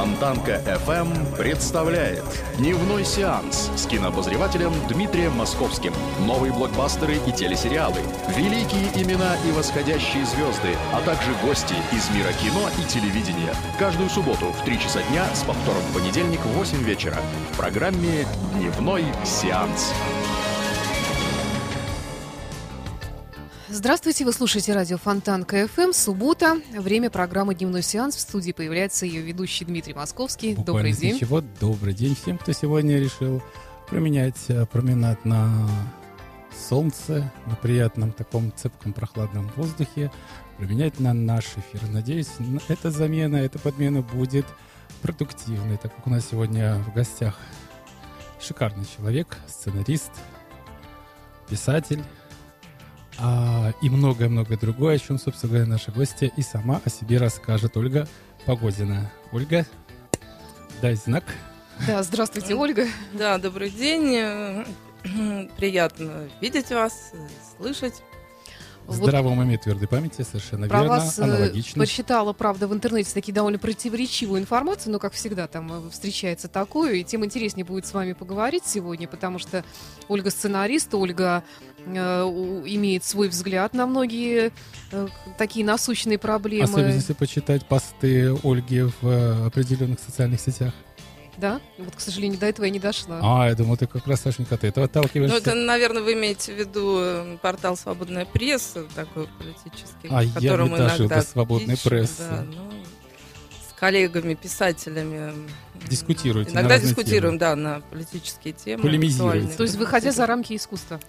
Фонтанка FM представляет Дневной сеанс с кинообозревателем Дмитрием Московским. Новые блокбастеры и телесериалы, великие имена и восходящие звезды, а также гости из мира кино и телевидения. Каждую субботу в 3 часа дня с повтором в понедельник в 8 вечера в программе Дневной сеанс. Здравствуйте, вы слушаете радио Фонтан КФМ. Суббота, время программы «Дневной сеанс». В студии появляется ее ведущий Дмитрий Московский. Буквально Добрый день. Ничего, добрый день всем, кто сегодня решил променять э, променад на солнце, на приятном таком цепком прохладном воздухе, променять на наш эфир. Надеюсь, эта замена, эта подмена будет продуктивной, так как у нас сегодня в гостях шикарный человек, сценарист, писатель, а, и многое-многое другое, о чем, собственно говоря, наша гостья и сама о себе расскажет Ольга Погодина. Ольга, дай знак. Да, здравствуйте, Ольга. Да, добрый день. Приятно видеть вас, слышать. В Вот здравом уме твердой памяти, совершенно Про верно, вас э, аналогично. почитала, правда, в интернете такие довольно противоречивую информацию, но, как всегда, там э, встречается такое, и тем интереснее будет с вами поговорить сегодня, потому что Ольга сценарист, Ольга э, имеет свой взгляд на многие э, такие насущные проблемы. Особенно если почитать посты Ольги в э, определенных социальных сетях. Да? Вот, к сожалению, до этого я не дошла. А, я думал, ты как раз, Сашенька, ты этого Ну, отталкиваешься. это, наверное, вы имеете в виду э, портал «Свободная пресса», такой политический, А в я котором не иногда до «Свободной прессы». да, ну, с коллегами, писателями. Дискутируете Иногда дискутируем, темы. да, на политические темы. Полемизируете. То есть, выходя за рамки искусства.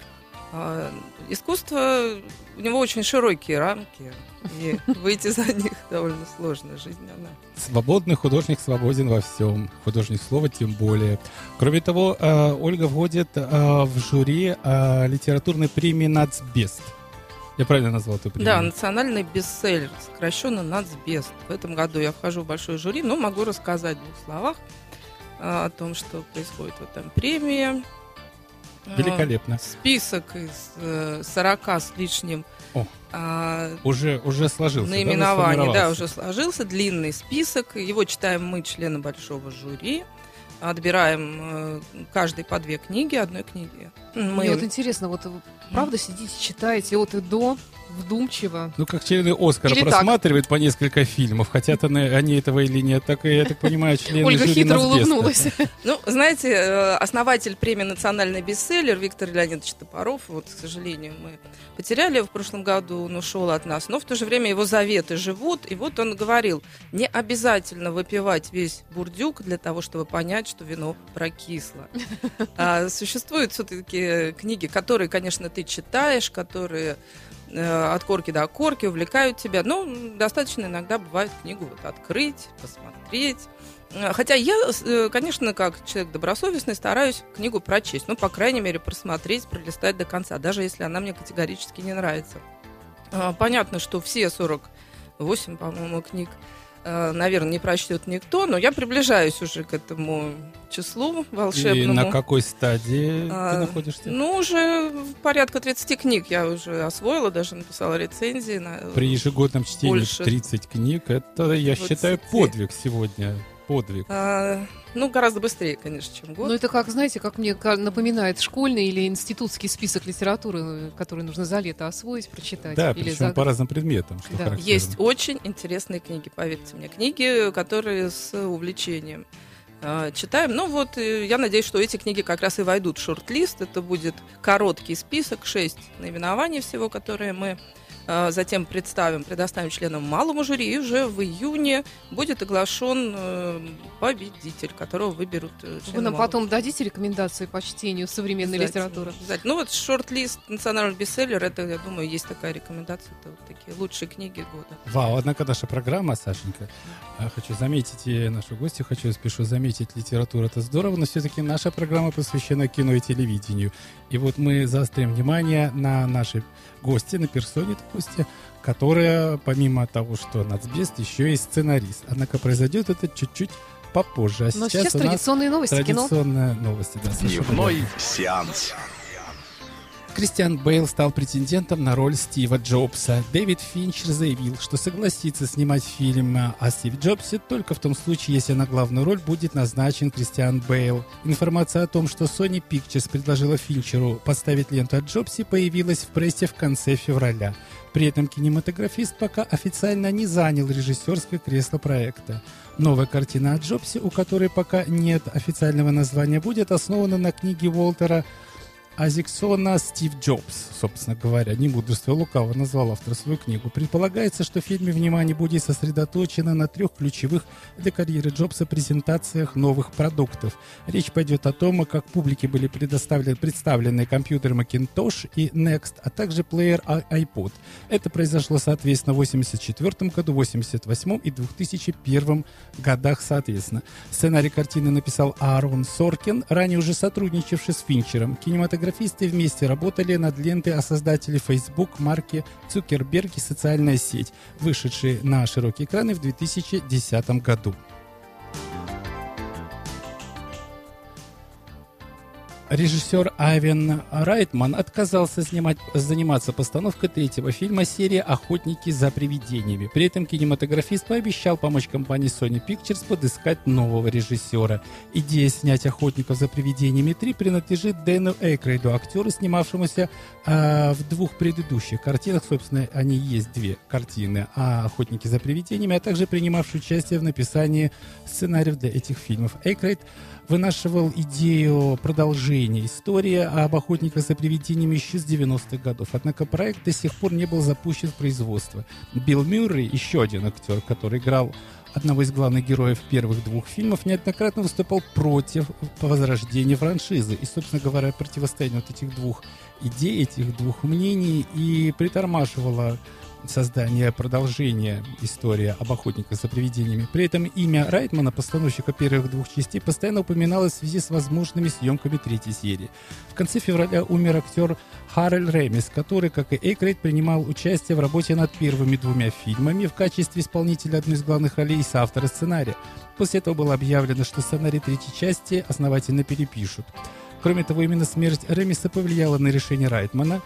А, Искусство, у него очень широкие рамки, и выйти за них довольно сложно. Жизнь, она Свободный художник свободен во всем. Художник слова тем более. Кроме того, э, Ольга входит э, в жюри э, литературной премии «Нацбест». Я правильно назвал эту премию? Да, национальный бестселлер, сокращенно «Нацбест». В этом году я вхожу в большое жюри, но могу рассказать в двух словах о том, что происходит в этом премии. А, Великолепно. Список из э, 40 с лишним О. а, Уже, уже сложился. да, наименований, да, сформировался? уже сложился длинный список. Его читаем мы, члены большого жюри. Отбираем э, каждый по две книги, одной книги. Мы Мне вот интересно, вот вы правда сидите, читаете от и до, вдумчиво. Ну, как члены Оскара Или так. просматривают по несколько фильмов, хотят они, они этого или нет, так и, я так понимаю, члены Ольга жюри хитро улыбнулась. Ну, знаете, э, основатель премии «Национальный бестселлер» Виктор Леонидович Топоров, вот, к сожалению, мы потеряли его в прошлом году, он ушел от нас, но в то же время его заветы живут, и вот он говорил, не обязательно выпивать весь бурдюк для того, чтобы понять, что вино прокисло. А существуют все-таки книги, которые, конечно, ты читаешь, которые от корки до корки увлекают тебя, но достаточно иногда бывает книгу вот открыть, посмотреть, Э, Хотя я, э, конечно, как человек добросовестный, стараюсь книгу прочесть. Ну, по крайней мере, просмотреть, пролистать до конца, даже если она мне категорически не нравится. Понятно, что все 48, по-моему, книг, э, наверное, не прочтет никто, но я приближаюсь уже к этому числу И волшебному. на какой стадии А, ты находишься? Ну, уже порядка 30 книг я уже освоила, даже написала рецензии. На... При ежегодном чтении больше 30 книг, это, я 20. считаю, подвиг сегодня. Подвиг. А, ну, гораздо быстрее, конечно, чем год. Ну, это как, знаете, как мне напоминает школьный или институтский список литературы, э, который нужно за лето освоить, прочитать. Да, или причем за... по разным предметам, что Да. характерно. Есть очень интересные книги, поверьте мне. Книги, которые с увлечением э, читаем. Ну вот, э, я надеюсь, что эти книги как раз и войдут в шорт-лист. Это будет короткий список, шесть наименований всего, которые мы затем представим, предоставим членам малому жюри, и уже в июне будет оглашен э, победитель, которого выберут э, Вы нам малого потом дадите рекомендации по чтению современной Обязательно, литературы? обязательно. Ну вот шорт-лист национального бестселлер, это, я думаю, есть такая рекомендация. Это вот такие лучшие книги года. Вау, однако наша программа, Сашенька, а, хочу заметить и нашу гостью, хочу спешу заметить, литература это здорово, но все-таки наша программа посвящена кино и телевидению. И вот мы заострим внимание на нашей гости, на персоне новости, которая, помимо того, что нацбест, еще и сценарист. Однако произойдет это чуть-чуть попозже. А Но сейчас, сейчас нас традиционные новости кино. традиционные новости. Да, Дневной сеанс. Кристиан Бейл стал претендентом на роль Стива Джобса. Дэвид Финчер заявил, что согласится снимать фильм о Стиве Джобсе только в том случае, если на главную роль будет назначен Кристиан Бейл. Информация о том, что Sony Pictures предложила Финчеру поставить ленту о Джобсе, появилась в прессе в конце февраля. При этом кинематографист пока официально не занял режиссерское кресло проекта. Новая картина о Джобсе, у которой пока нет официального названия, будет основана на книге Уолтера Азиксона «Стив Джобс», собственно говоря, не мудрство лукаво назвал автор свою книгу. Предполагается, что в фильме внимание будет сосредоточено на трех ключевых для карьеры Джобса презентациях новых продуктов. Речь пойдет о том, как публике были предоставлены представлены компьютер Macintosh и Next, а также плеер i- iPod. Это произошло, соответственно, в 1984 году, 1988 и 2001 годах, соответственно. Сценарий картины написал Аарон Соркин, ранее уже сотрудничавший с Финчером. Кинематографисты вместе работали над лентой о создателе Facebook марки Цукерберг и социальная сеть, вышедшей на широкие экраны в 2010 году. Режиссер Айвен Райтман отказался снимать, заниматься постановкой третьего фильма серии «Охотники за привидениями». При этом кинематографист пообещал помочь компании Sony Pictures подыскать нового режиссера. Идея снять «Охотников за привидениями 3» принадлежит Дэну Эйкрейду, актеру, снимавшемуся а, в двух предыдущих картинах. Собственно, они есть две картины о «Охотники за привидениями», а также принимавший участие в написании сценариев для этих фильмов. Эйкрейд вынашивал идею продолжения истории об охотниках за привидениями еще с 90-х годов. Однако проект до сих пор не был запущен в производство. Билл Мюррей, еще один актер, который играл одного из главных героев первых двух фильмов, неоднократно выступал против возрождения франшизы. И, собственно говоря, противостояние вот этих двух идей, этих двух мнений и притормаживало создание продолжения истории об охотниках за привидениями. При этом имя Райтмана, постановщика первых двух частей, постоянно упоминалось в связи с возможными съемками третьей серии. В конце февраля умер актер Харрель Ремис, который, как и Эйкрейд, принимал участие в работе над первыми двумя фильмами в качестве исполнителя одной из главных ролей и соавтора сценария. После этого было объявлено, что сценарий третьей части основательно перепишут. Кроме того, именно смерть Ремиса повлияла на решение Райтмана.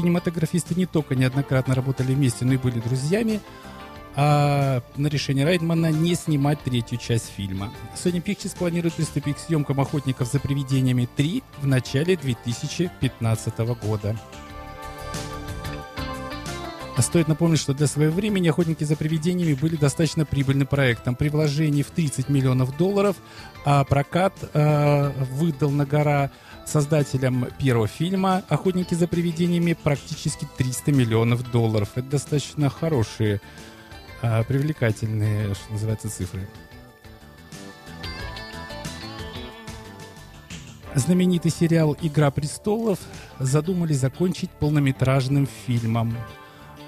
Кинематографисты не только неоднократно работали вместе, но и были друзьями, а на решение Райтмана не снимать третью часть фильма. Sony Pictures планирует приступить к съемкам «Охотников за привидениями 3» в начале 2015 года. А Стоит напомнить, что для своего времени «Охотники за привидениями» были достаточно прибыльным проектом. При вложении в 30 миллионов долларов а прокат э, выдал на гора создателям первого фильма «Охотники за привидениями» практически 300 миллионов долларов. Это достаточно хорошие, э, привлекательные, что называется, цифры. Знаменитый сериал «Игра престолов» задумали закончить полнометражным фильмом.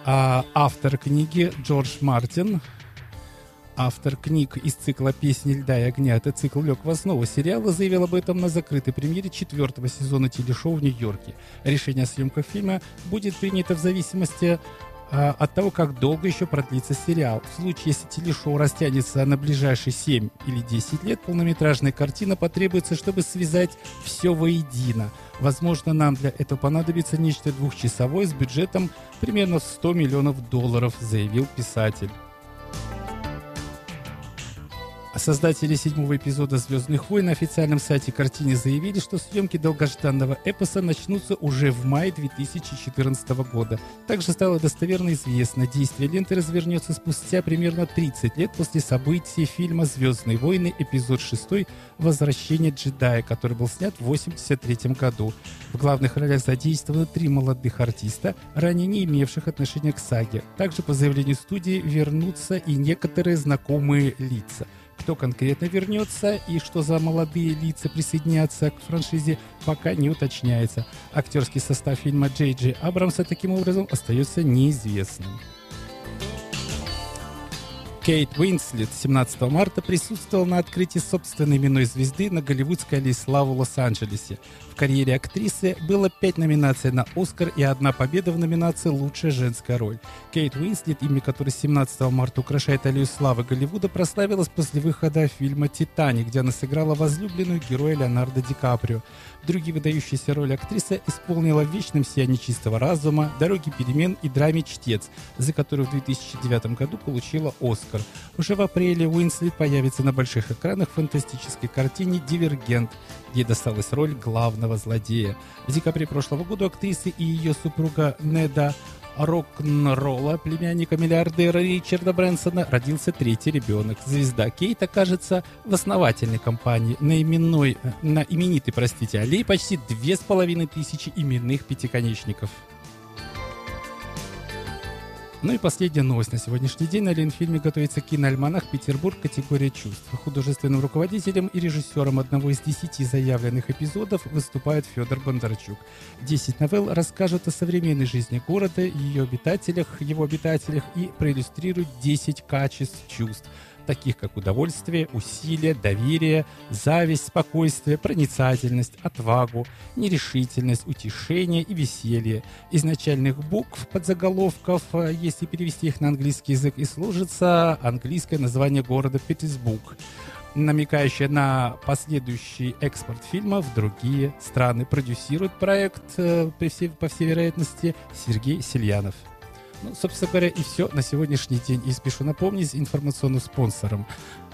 А автор книги Джордж Мартин, автор книг из цикла «Песни льда и огня», этот цикл лег в основу сериала, заявил об этом на закрытой премьере четвертого сезона телешоу в Нью-Йорке. Решение о съемках фильма будет принято в зависимости а, от того, как долго еще продлится сериал. В случае, если телешоу растянется на ближайшие 7 или 10 лет, полнометражная картина потребуется, чтобы связать все воедино. Возможно, нам для этого понадобится нечто двухчасовое с бюджетом примерно в 100 миллионов долларов, заявил писатель. Создатели седьмого эпизода «Звездных войн» на официальном сайте картины заявили, что съемки долгожданного эпоса начнутся уже в мае 2014 года. Также стало достоверно известно, действие ленты развернется спустя примерно 30 лет после событий фильма «Звездные войны. Эпизод 6. Возвращение джедая», который был снят в 1983 году. В главных ролях задействованы три молодых артиста, ранее не имевших отношения к саге. Также по заявлению студии вернутся и некоторые знакомые лица. Кто конкретно вернется и что за молодые лица присоединятся к франшизе, пока не уточняется. Актерский состав фильма Джей Джей Абрамса таким образом остается неизвестным. Кейт Уинслет 17 марта присутствовала на открытии собственной именной звезды на голливудской аллее славы в Лос-Анджелесе. В карьере актрисы было пять номинаций на «Оскар» и одна победа в номинации «Лучшая женская роль». Кейт Уинслет, имя которой 17 марта украшает аллею славы Голливуда, прославилась после выхода фильма «Титаник», где она сыграла возлюбленную героя Леонардо Ди Каприо. Другие выдающиеся роли актриса исполнила в «Вечном сиянии чистого разума», «Дороги перемен» и драме «Чтец», за которую в 2009 году получила «Оскар». Уже в апреле Уинслет появится на больших экранах в фантастической картине «Дивергент», Ей досталась роль главного злодея. В декабре прошлого года актрисы и ее супруга Неда рок-н-ролла, племянника миллиардера Ричарда Брэнсона, родился третий ребенок. Звезда Кейт окажется в основательной компании на именной, на именитой, простите, аллее почти две с половиной тысячи именных пятиконечников. Ну и последняя новость на сегодняшний день. На Ленфильме готовится киноальманах «Петербург. Категория чувств». Художественным руководителем и режиссером одного из десяти заявленных эпизодов выступает Федор Бондарчук. Десять новелл расскажут о современной жизни города, ее обитателях, его обитателях и проиллюстрируют десять качеств чувств – таких как удовольствие, усилие, доверие, зависть, спокойствие, проницательность, отвагу, нерешительность, утешение и веселье. Изначальных букв подзаголовков, э, если перевести их на английский язык, и служится английское название города Петербург намекающее на последующий экспорт фильма в другие страны. Продюсирует проект, э, по всей вероятности, Сергей Сельянов. Ну, собственно говоря, и все на сегодняшний день. И спешу напомнить информационным спонсором,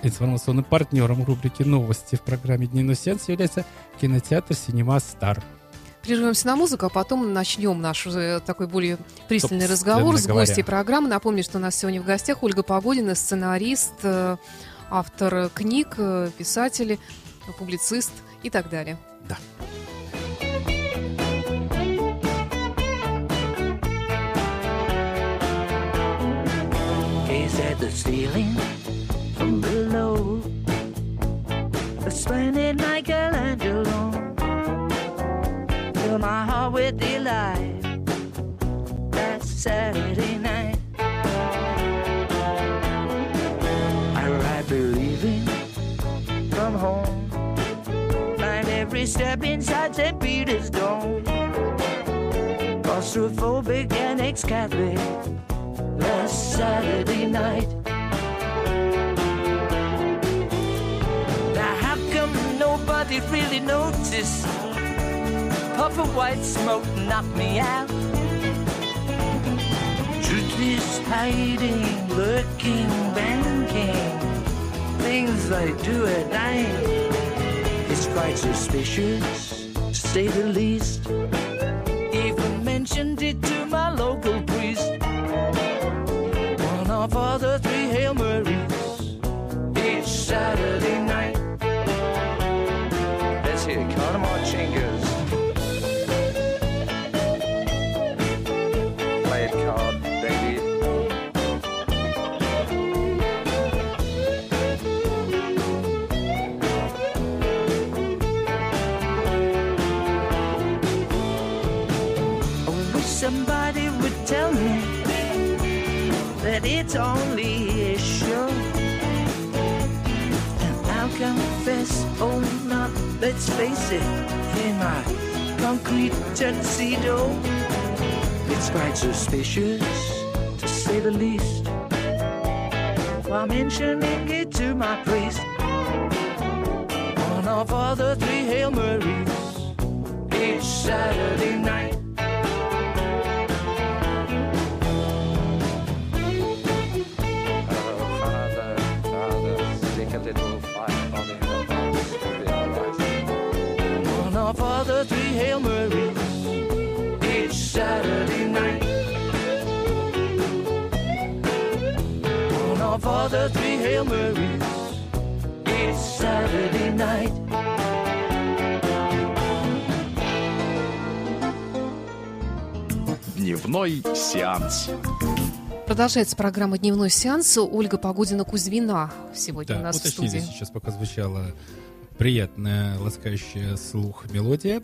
информационным партнером рубрики «Новости» в программе «Дневной сеанс» является кинотеатр «Синема Стар». Прервемся на музыку, а потом начнем наш уже такой более пристальный разговор с гостьей программы. Напомню, что у нас сегодня в гостях Ольга Погодина, сценарист, э, автор книг, э, писатель, публицист и так далее. Да. At the ceiling from below. A Splendid Michelangelo. Fill my heart with delight. That Saturday night. I ride believing from home. Find every step inside St. Peter's Dome. Claustrophobic and ex-Catholic last Saturday night. Now, how come nobody really noticed? Puff of white smoke knocked me out. Truth is hiding, lurking, banking. Things I do at night. It's quite suspicious, to say the least. Even mentioned it to my local priest face it, in my concrete tuxedo, it's quite suspicious, to say the least. While mentioning it to my priest, one of all the three Hail Marys each Saturday night. Marys each Saturday night. Дневной сеанс. Продолжается программа «Дневной сеанс». Ольга Погодина-Кузьмина сегодня у Да, нас в уточнили, студии. сейчас пока звучала приятная, ласкающая слух мелодия.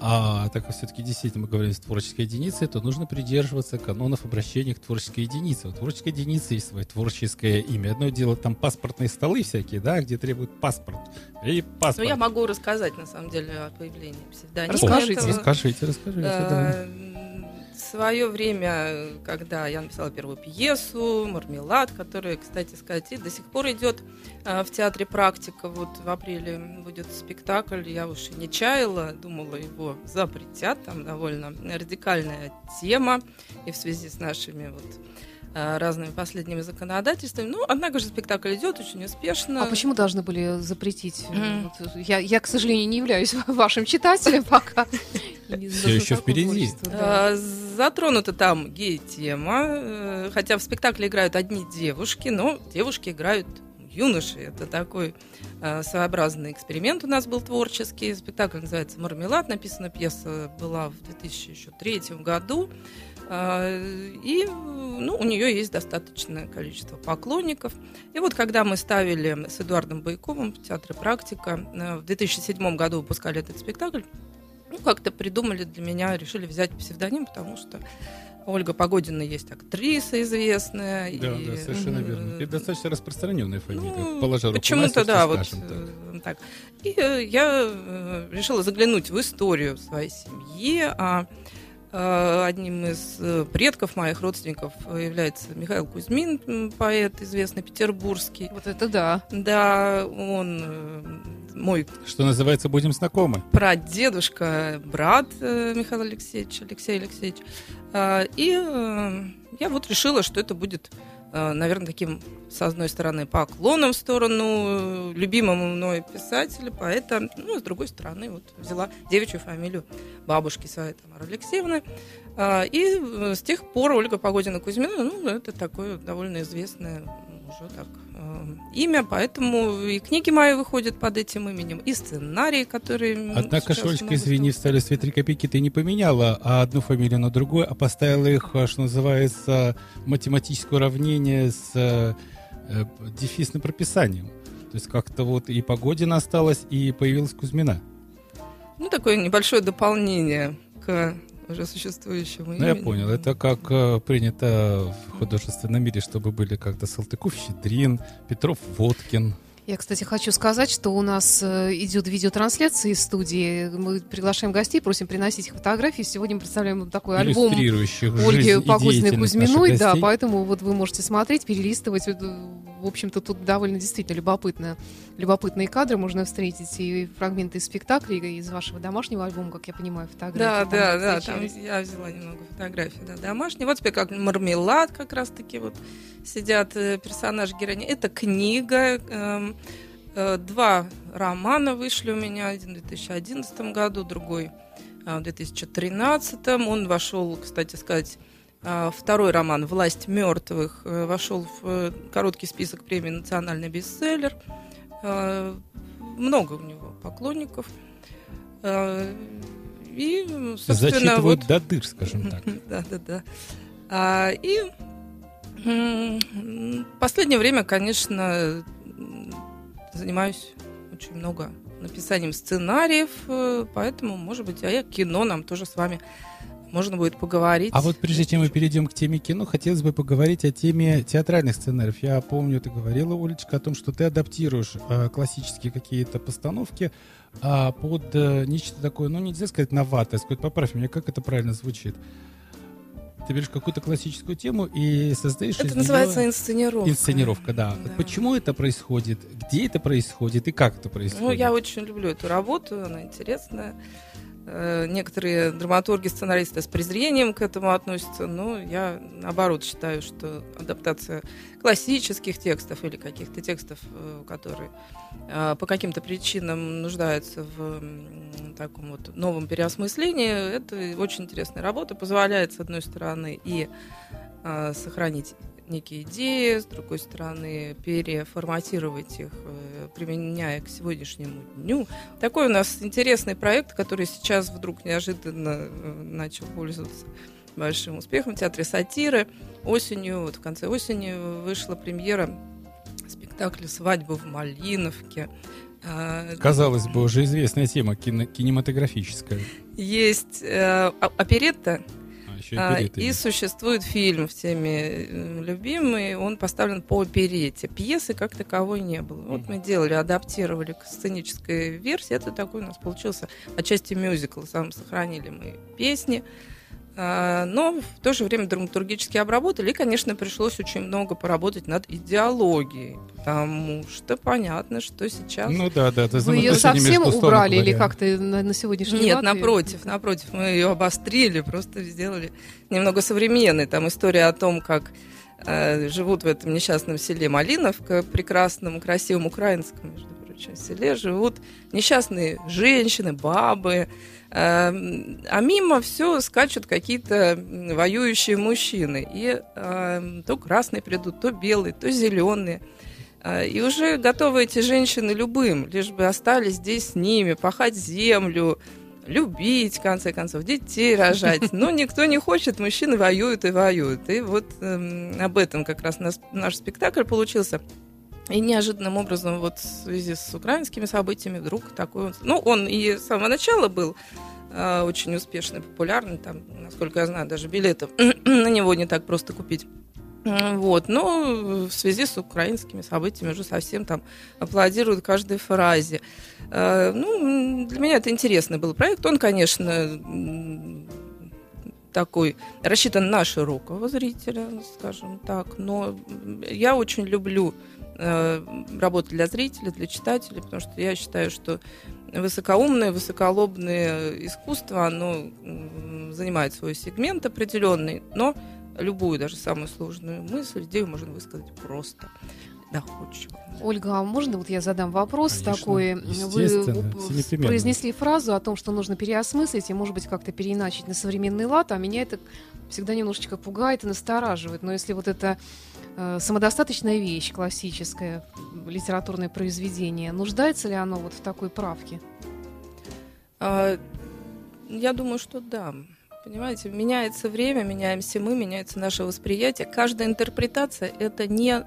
А так как все-таки действительно мы говорим с творческой единицей, то нужно придерживаться канонов обращения к творческой единице. У творческой единицы есть свое творческое имя. Одно дело там паспортные столы всякие, да, где требуют паспорт. И паспорт. Ну, я могу рассказать, на самом деле, о появлении псевдонима. Расскажите. этого. Расскажите, расскажите. да. Э, свое время, когда я написала первую пьесу «Мармелад», которая, кстати сказать, и до сих пор идет э, в театре «Практика». Вот в апреле будет спектакль, я уж и не чаяла, думала, его запретят, там довольно радикальная тема, и в связи с нашими вот разными последними законодательствами. Ну, однако же спектакль идет очень успешно. А почему должны были запретить? Мгм. Вот, Я, я, к сожалению, не являюсь вашим читателем пока. Что еще впереди. да. Э, Затронута там гей-тема, э, хотя в спектакле играют одни девушки, но девушки играют юноши. Это такой э, своеобразный эксперимент у нас был творческий. Спектакль называется «Мармелад». Написана пьеса была в 2003 году. Э, И ну, у нее есть достаточное количество поклонников. И вот когда мы ставили с Эдуардом Байковым в театре «Практика», э, в 2007 году выпускали этот спектакль, ну, как-то придумали для меня, решили взять псевдоним, потому что Ольга Погодина есть актриса известная. Да, и, да, совершенно э, верно. Это достаточно распространенная фамилия. ну, Положа руку Почему-то, да, вот так. э, так. И э, я э, решила заглянуть в историю своей семьи, а э, одним из э, предков моих родственников э, является Михаил Кузьмин, поэт известный петербургский. Вот это да. Да, он э, мой Что называется, будем знакомы. прадедушка, брат э, Михаила Алексеевича, Алексей Алексеевич. И э, я вот решила, что это будет, наверное, таким, с одной стороны, поклоном в сторону э, любимому мной писателя, поэта, ну, с другой стороны, вот взяла девичью фамилию бабушки своей Тамары Алексеевны. А, И э, с тех пор Ольга Погодина-Кузьмина, ну, это такое довольно известное уже так э, имя, поэтому и книги мои выходят под этим именем, и сценарии, которые... Однако, могу извини, стали свои три копейки ты не поменяла, а одну фамилию на другую, а поставила их, а, что называется, математическое уравнение с э, э, дефисным прописанием. То есть как-то вот и Погодина осталась, и появилась Кузьмина. Ну, такое небольшое дополнение к уже существующему Ну, я понял. Это как э, принято в художественном мире, чтобы были как-то Салтыков-Щедрин, Петров-Водкин. Я, кстати, хочу сказать, что у нас э, идет видеотрансляция из студии. Мы приглашаем гостей, просим приносить их фотографии. Сегодня мы представляем такой альбом Ольги жизнь и Погодиной Кузьминой, да, поэтому вот вы можете смотреть, перелистывать. Э, В общем-то, тут довольно действительно любопытно, любопытные кадры можно встретить и фрагменты из спектаклей, из вашего домашнего альбома, как я понимаю, фотографии. Да, да, да, там я взяла немного фотографий, да, домашние. Вот теперь как мармелад как раз-таки вот сидят э, персонажи героини. Это книга, эм, э, два романа вышли у меня, один в 2011 году, другой э, в 2013. Он вошел, кстати сказать, э, второй роман «Власть мертвых» э, вошел в э, короткий список премии «Национальный бестселлер». Э, Много у него поклонников. Э, И, собственно, Зачитывают вот до дыр, скажем так. да, да, да. А, и последнее время, конечно, занимаюсь очень много написанием сценариев, э, поэтому, может быть, а я кино нам тоже с вами можно будет поговорить. А вот прежде чем мы перейдем к теме кино, хотелось бы поговорить о теме театральных сценариев. Я помню, ты говорила, Олечка, о том, что ты адаптируешь э, классические какие-то постановки а, под э, нечто такое, ну, нельзя сказать новатое, сказать, поправь меня, как это правильно звучит. Ты берешь какую-то классическую тему и создаешь Это называется инсценировка. инсценировка, да. Да. Почему это происходит, где это происходит и как это происходит? Ну, я очень люблю эту работу, она интересная. Э, Некоторые драматурги, сценаристы с презрением к этому относятся, но я, наоборот, считаю, что адаптация классических текстов или каких-то текстов, э, которые э, по каким-то причинам нуждаются в таком вот новом переосмыслении, это очень интересная работа, позволяет, с одной стороны, и сохранить некие идеи, с другой стороны, переформатировать их, э, применяя к сегодняшнему дню. Такой у нас интересный проект, который сейчас вдруг неожиданно э, начал пользоваться большим успехом в Театре сатиры. Осенью, вот в конце осени вышла премьера спектакля «Свадьба в Малиновке». А, Казалось бы, уже известная тема кино- кинематографическая. Есть э, о- оперетта, А, еще и а, оперетта и есть. существует фильм всеми любимый, он поставлен по оперете. Пьесы как таковой не было. Вот мы делали, адаптировали к сценической версии, это такой у нас получился отчасти мюзикл, сам сохранили мы песни, А, но в то же время драматургически обработали, и, конечно, пришлось очень много поработать над идеологией, потому что понятно, что сейчас... Ну да, да, это Вы ее совсем убрали или как-то на, на сегодняшний Нет, лад её- напротив, напротив, мы ее обострили, просто сделали немного современной. Там история о том, как э, живут в этом несчастном селе Малиновка, прекрасном, красивом украинском, между прочим, селе, живут несчастные женщины, бабы, а мимо все скачут какие-то воюющие мужчины. И э, то красные придут, то белые, то зеленые. А, И уже готовы эти женщины любым, лишь бы остались здесь с ними, пахать землю, любить, в конце концов, детей рожать. Но никто не хочет, мужчины воюют и воюют. И вот эм, об этом как раз наш спектакль получился. И неожиданным образом, вот в связи с украинскими событиями, вдруг такой он... Ну, он и с самого начала был э, очень успешный, популярный. Там, насколько я знаю, даже билетов на него не так просто купить. Вот, но в связи с украинскими событиями уже совсем там аплодируют каждой фразе. Э, Ну, для меня это интересный был проект. Он, конечно, такой рассчитан на широкого зрителя, скажем так. Но я очень люблю э, работать для зрителя, для читателя, потому что я считаю, что высокоумное, высоколобное искусство, оно занимает свой сегмент определенный, но любую, даже самую сложную мысль, идею можно высказать просто доходчиво. Ольга, а можно вот я задам вопрос Конечно, такой? Вы произнесли фразу о том, что нужно переосмыслить и, может быть, как-то переиначить на современный лад, а меня это всегда немножечко пугает и настораживает. Но если вот это самодостаточная вещь, классическое литературное произведение, нуждается ли оно вот в такой правке? А, Я думаю, что да. Понимаете, меняется время, меняемся мы, меняется наше восприятие. Каждая интерпретация – это не,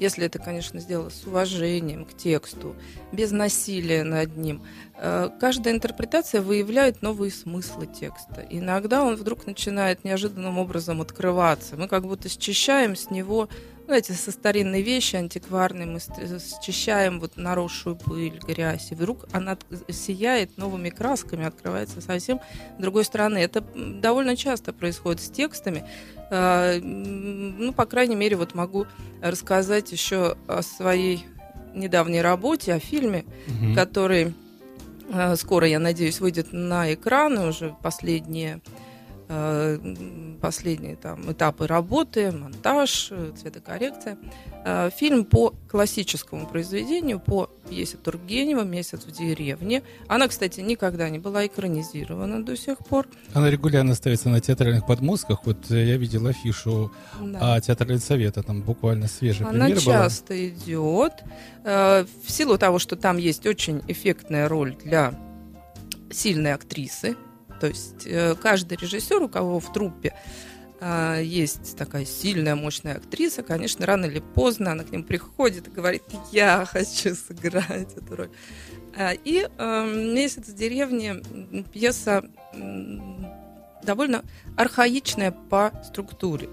если это, конечно, сделано с уважением к тексту, без насилия над ним. Э, Каждая интерпретация выявляет новые смыслы текста. Иногда он вдруг начинает неожиданным образом открываться. Мы как будто счищаем с него ну, эти со старинные вещи антикварные, мы ст- счищаем вот наросшую пыль, грязь, и вдруг она от- сияет новыми красками, открывается совсем с другой стороны. Это довольно часто происходит с текстами. Э, м, Ну, по крайней мере, вот могу рассказать еще о своей недавней работе, о фильме, Мгм. который э, скоро, я надеюсь, выйдет на экраны уже последние э, последние там этапы работы, монтаж, э, цветокоррекция. Э, Фильм по классическому произведению, по пьесе Тургенева «Месяц в деревне». Она, кстати, никогда не была экранизирована до сих пор. Она регулярно ставится на театральных подмостках. Вот э, я видел афишу Да. театрального совета, там буквально свежий Она пример была. часто идет. Э, В силу того, что там есть очень эффектная роль для сильной актрисы. То есть э, каждый режиссер, у кого в труппе э, есть такая сильная, мощная актриса, конечно, рано или поздно она к ним приходит и говорит, я хочу сыграть эту роль. А, И э, «Месяц в деревне» пьеса довольно архаичная по структуре.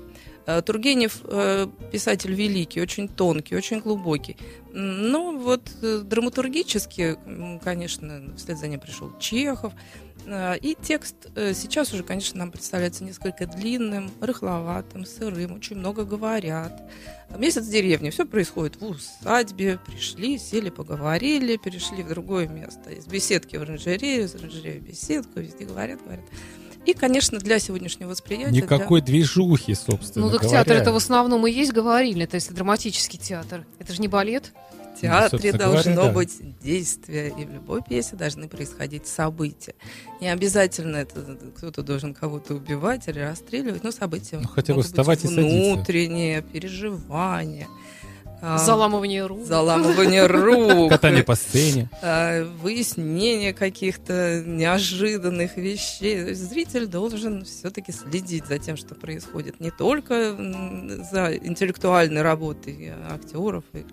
Э, Тургенев э, писатель великий, очень тонкий, очень глубокий. Но вот э, драматургически, конечно, вслед за ним пришел Чехов. Э, И текст э, сейчас уже, конечно, нам представляется несколько длинным, рыхловатым, сырым, очень много говорят. Месяц в деревне, все происходит в усадьбе, пришли, сели, поговорили, перешли в другое место. Из беседки в оранжерею, из оранжереи в беседку, везде говорят, говорят. И, конечно, для сегодняшнего восприятия... для- Никакой движухи, собственно Ну так говоря. театр это в основном и есть говорили, то есть драматический театр. Это же не балет. В театре собственно должно говоря, да. быть действие, и в любой пьесе должны происходить события. Не обязательно это кто-то должен кого-то убивать или расстреливать, но события Ну, хотя бы могут быть вставать и садиться. внутренние, переживания. а, Заламывание рук. Заламывание рук, Катание по сцене. а, выяснение каких-то неожиданных вещей. Зритель должен все-таки следить за тем, что происходит. Не только за интеллектуальной работой актеров и ну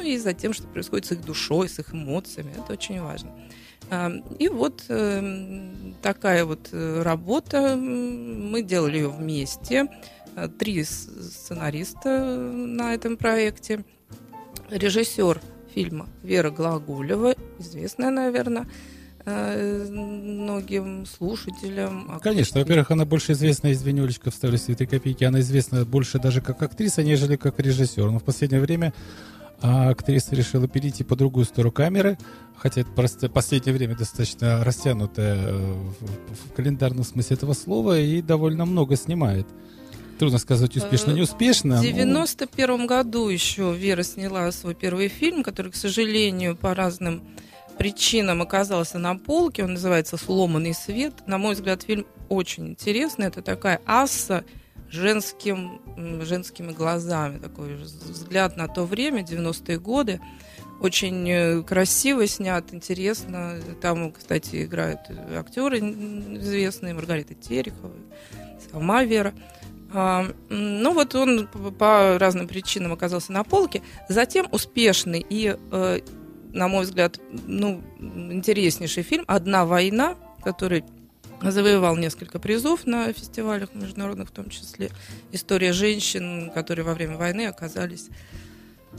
и за тем, что происходит с их душой, с их эмоциями. Это очень важно. И вот э, такая вот э, работа. Мы делали ее вместе. Э, Три сценариста на этом проекте. Режиссер фильма Вера Глаголева, известная, наверное, э, многим слушателям. а Конечно, во-первых, она больше известна из «Венюлечка вставили святые копейки». Она известна больше даже как актриса, нежели как режиссер. Но в последнее время а, актриса решила перейти по другую сторону камеры, хотя это просто последнее время достаточно растянутое э, в, в календарном смысле этого слова и довольно много снимает. Трудно сказать, успешно, Э, неуспешно. В но- 91 году еще Вера сняла свой первый фильм, который, к сожалению, по разным причинам оказался на полке. Он называется «Сломанный свет». На мой взгляд, фильм очень интересный. Это такая асса женским, женскими глазами. Такой взгляд на то время, 90-е годы. Очень э, красиво снят, интересно. Там, кстати, играют актеры известные, Маргарита Терехова, сама Вера. А, ну вот он по, по разным причинам оказался на полке. Затем успешный и, э, на мой взгляд, ну, интереснейший фильм «Одна война», который завоевал несколько призов на фестивалях международных в том числе. История женщин, которые во время войны оказались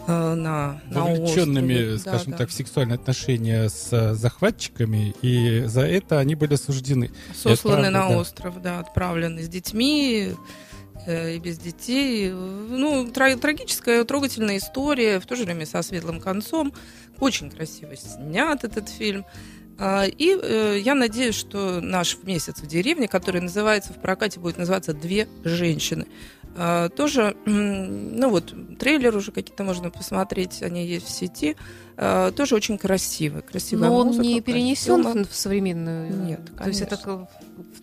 э, на, на вовлеченными, острове. Да, скажем да. так, в сексуальные отношения с э, захватчиками, и за это они были осуждены. Сосланы на да. остров, да, отправлены с детьми э, и без детей. Ну, тра- трагическая, трогательная история, в то же время со светлым концом. Очень красиво снят этот фильм. А, И э, я надеюсь, что наш месяц в деревне, который называется в прокате, будет называться «Две женщины». А, Тоже, ну вот, трейлер уже какие-то можно посмотреть, они есть в сети. А, Тоже очень красивый, красивая Но он музыка, не перенесен в современную. Нет, То есть это конечно.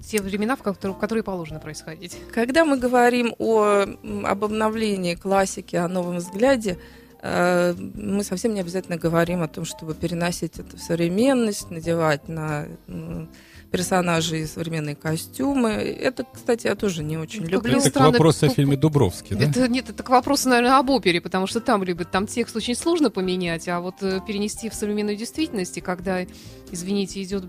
в те времена, в которые, в которые положено происходить. Когда мы говорим о, об обновлении классики, о новом взгляде, э, мы совсем не обязательно говорим о том, чтобы переносить это в современность, надевать на персонажей современные костюмы. Это, кстати, я тоже не очень люблю. Это к странно, вопросу о фильме Дубровский, да? Это нет, это к вопросу, наверное, об опере, потому что там любят, там текст очень сложно поменять, а вот э, перенести в современную действительность, и когда, извините, идет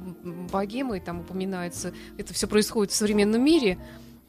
богема, и там упоминается, это все происходит в современном мире,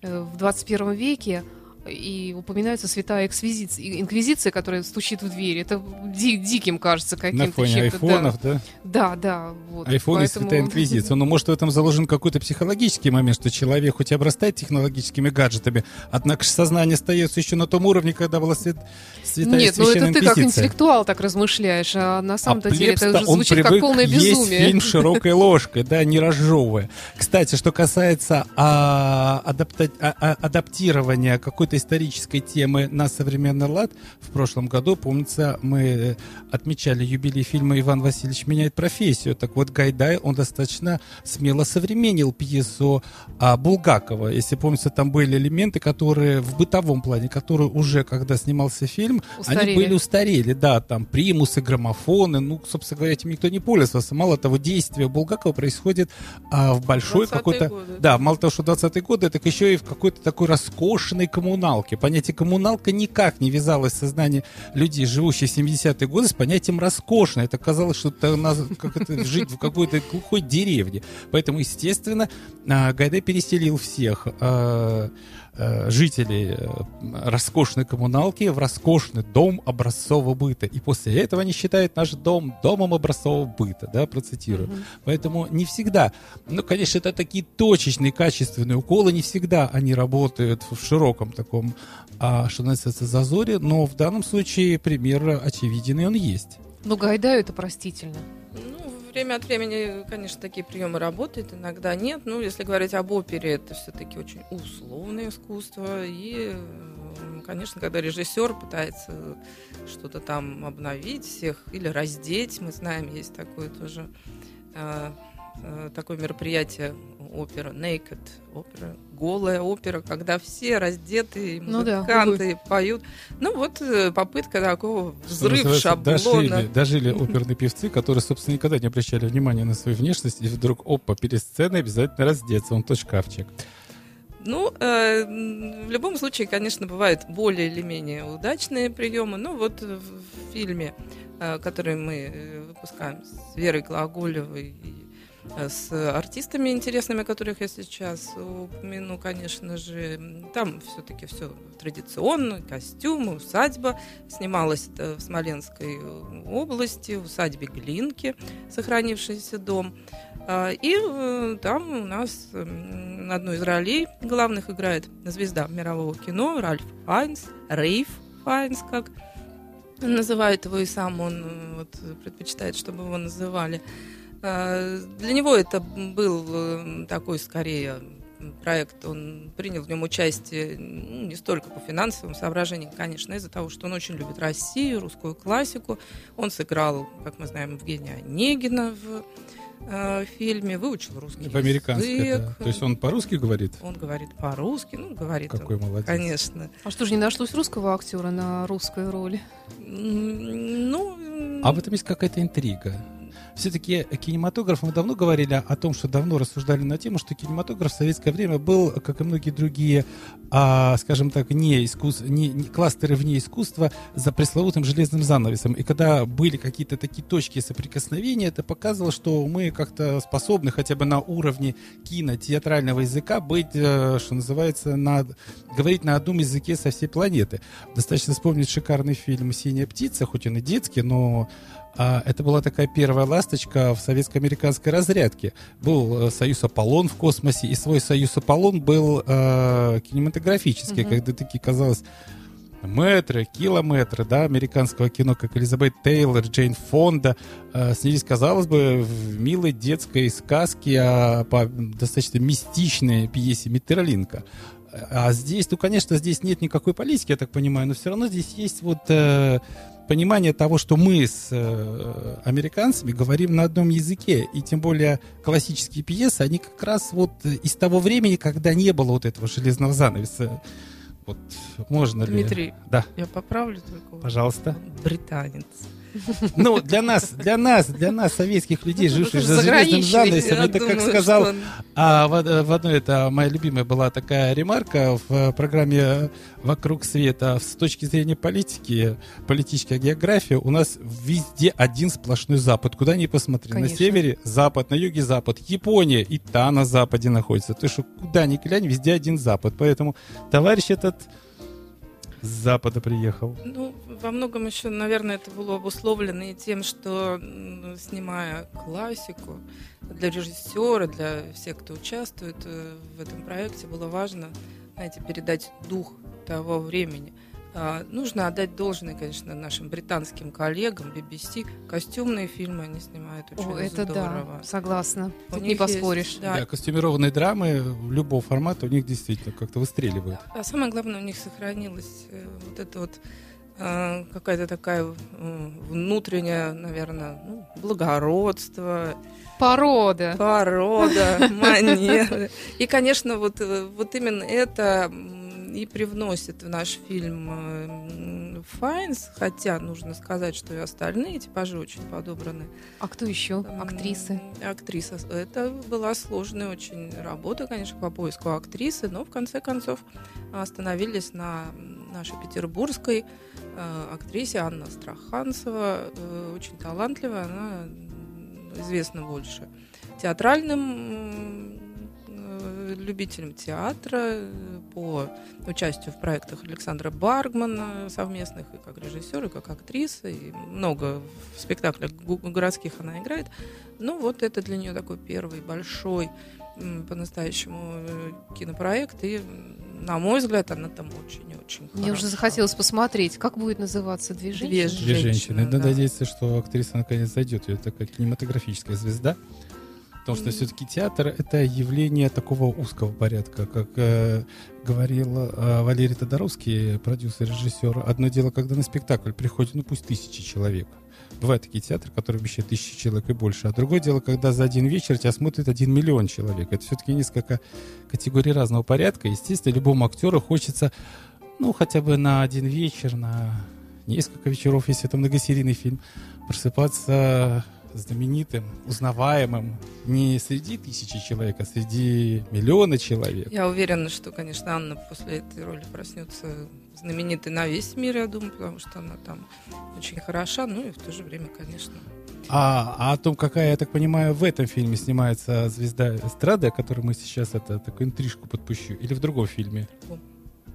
э, в 21 веке, и упоминается святая эквизиция, инквизиция, которая стучит в дверь. Это ди- диким кажется каким-то На фоне чем-то, да. айфонов, да? Да, да, вот. Айфон и Поэтому- Святая Инквизиция. Но может в этом заложен какой-то психологический момент, что человек хоть и обрастает технологическими гаджетами, однако же сознание остается еще на том уровне, когда была свят... Святая Нет, ну это ты как Инквизиция. интеллектуал так размышляешь, а на А самом-то деле это уже звучит как полное есть безумие. фильм широкой ложкой, да, не разжевывая. Кстати, что касается а, а- а- адаптирования какой-то исторической темы на современный лад, в прошлом году, помнится, мы отмечали юбилей фильма «Иван Васильевич меняет профессию». Так вот, Гайдай, он достаточно смело современнил пьесу а, Булгакова. Если помнится, там были элементы, которые в бытовом плане, которые уже, когда снимался фильм, они Устарели. были устарели, да, там примусы, граммофоны, ну, собственно говоря, этим никто не пользовался. Мало того, действие Булгакова происходит а, в большой 20-е какой-то... Да, мало того, что 20-е годы, так еще и в какой-то такой роскошной коммуналке. Понятие коммуналка никак не вязалось в сознании людей, живущих в 70-е годы, с понятием роскошно. Это казалось, что это нас- как это, жить в какой-то глухой деревне. Поэтому, естественно, а, Гайдай переселил всех а, жителей э, роскошной коммуналки в роскошный дом образцового быта. И после этого они считают наш дом домом образцового быта, да, процитирую. Поэтому не всегда, ну, конечно, это такие точечные, качественные уколы, не всегда они работают в широком таком, а, что называется, зазоре, но в данном случае пример очевиден, и он есть. Ну, Гайдаю это простительно. Время от времени, конечно, такие приемы работают, иногда нет. Ну, если говорить об опере, это все-таки очень условное искусство. И, конечно, когда режиссер пытается что-то там обновить всех или раздеть, мы знаем, есть такое тоже э, э, такое мероприятие опера Naked опера, голая опера, когда все раздетые Ну да, музыканты поют. Ну вот э, попытка такого взрыв шаблона. Дожили, дожили оперные певцы, которые, собственно, никогда не обращали внимания на свою внешность, и вдруг, опа, перед сценой обязательно раздеться, он тот шкафчик. Ну, э, в любом случае, конечно, бывают более или менее удачные приемы. Ну, вот в фильме э, который мы э, выпускаем с Верой Глаголевой и с артистами интересными, которых я сейчас упомяну, конечно же. Там все-таки все традиционно, костюмы, усадьба. Снималась в Смоленской области, в усадьбе Глинки, сохранившийся дом. А, И э, там у нас м, одну из ролей главных играет звезда мирового кино Ральф Файнс, Рейф Файнс, как называет его и сам он э, вот, предпочитает, чтобы его называли. А, Для него это был э, такой скорее проект, он принял в нем участие ну, не столько по финансовым соображениям, конечно, из-за того, что он очень любит Россию, русскую классику. Он сыграл, как мы знаем, Евгения Онегина в э, фильме, выучил русский По-американски, язык. да. То есть он по-русски говорит? Он говорит по-русски, ну, говорит он, Какой молодец. конечно. А что же не нашлось русского актера на русской роли? Ну, А в этом есть какая-то интрига. Все-таки кинематограф, мы давно говорили о том, что давно рассуждали на тему, что кинематограф в советское время был, как и многие другие, а, скажем так, не, искус... не, не кластеры вне искусства за пресловутым железным занавесом. И когда были какие-то такие точки соприкосновения, это показывало, что мы как-то способны хотя бы на уровне кино, театрального языка быть, э, что называется, на... говорить на одном языке со всей планеты. Достаточно вспомнить шикарный фильм «Синяя птица», хоть он и детский, но а, это была такая первая ласточка в советско-американской разрядке. Был э, Союз Аполлон в космосе, и свой Союз Аполлон был э, кинематографический, Мгм. когда такие, казалось, метры, километры, да, американского кино, как Элизабет Тейлор, Джейн Фонда, э, снялись, казалось бы, в милой детской сказке о, по достаточно мистичной пьесе Миттерлинка. А здесь, ну, конечно, здесь нет никакой политики, я так понимаю, но все равно здесь есть вот э, понимание того, что мы с э, американцами говорим на одном языке, и тем более классические пьесы, они как раз вот из того времени, когда не было вот этого железного занавеса. Вот можно ли? Дмитрий, Да, я поправлю только. пожалуйста. Британец. Ну, для нас, для нас, для нас, советских людей, Ну, живших за железным занавесом, это, как сказал а в, одной, это моя любимая была такая ремарка в программе «Вокруг света». С точки зрения политики, политическая география, у нас везде один сплошной запад. Куда ни посмотри. На севере запад, на юге запад. Япония и та на западе находится. То, что куда ни глянь, везде один запад. Поэтому товарищ этот с запада приехал. Ну, во многом еще, наверное, это было обусловлено и тем, что снимая классику для режиссера, для всех, кто участвует э, в этом проекте, было важно, знаете, передать дух того времени. А, Нужно отдать должное, конечно, нашим британским коллегам BBC. Костюмные фильмы они снимают очень О, это здорово. да, согласна. Тут не поспоришь. есть, Да, да, костюмированные драмы любого формата у них действительно как-то выстреливают. А самое главное, у них сохранилась э, вот эта вот э, какая-то такая э, внутренняя, наверное, ну, благородство, Порода. порода, манеры. И, конечно, вот, вот именно это и привносит в наш фильм э, Файнс, хотя нужно сказать, что и остальные типажи очень подобраны. А кто еще? Актрисы. Актриса. Это была сложная очень работа, конечно, по поиску актрисы, но в конце концов остановились на нашей петербургской э, актрисе Анна Страханцева. Э, очень талантливая, она известна больше театральным любителям театра по участию в проектах Александра Баргмана совместных и как режиссер, и как актриса, и много в спектаклях городских она играет. Ну, вот это для нее такой первый большой по-настоящему э, кинопроект, и, на мой взгляд, она там очень-очень Мне уже захотелось посмотреть, как будет называться «Две женщины». Две Две женщины. женщины, Надо да. надеяться, что актриса наконец зайдет. Ее такая кинематографическая звезда. Потому что все-таки театр это явление такого узкого порядка, как э, говорил э, Валерий Тодоровский, продюсер, режиссер. Одно дело, когда на спектакль приходит, ну пусть тысячи человек. Бывают такие театры, которые вмещают тысячи человек и больше. А другое дело, когда за один вечер тебя смотрит один миллион человек. Это все-таки несколько категорий разного порядка. Естественно, любому актеру хочется, ну, хотя бы на один вечер, на несколько вечеров, если это многосерийный фильм, просыпаться знаменитым, узнаваемым не среди тысячи человек, а среди миллиона человек. Я уверена, что, конечно, Анна после этой роли проснется знаменитой на весь мир, я думаю, потому что она там очень хороша, ну и в то же время, конечно. А, а о том, какая, я так понимаю, в этом фильме снимается звезда эстрады, о которой мы сейчас это такую интрижку подпущу, или в другом фильме?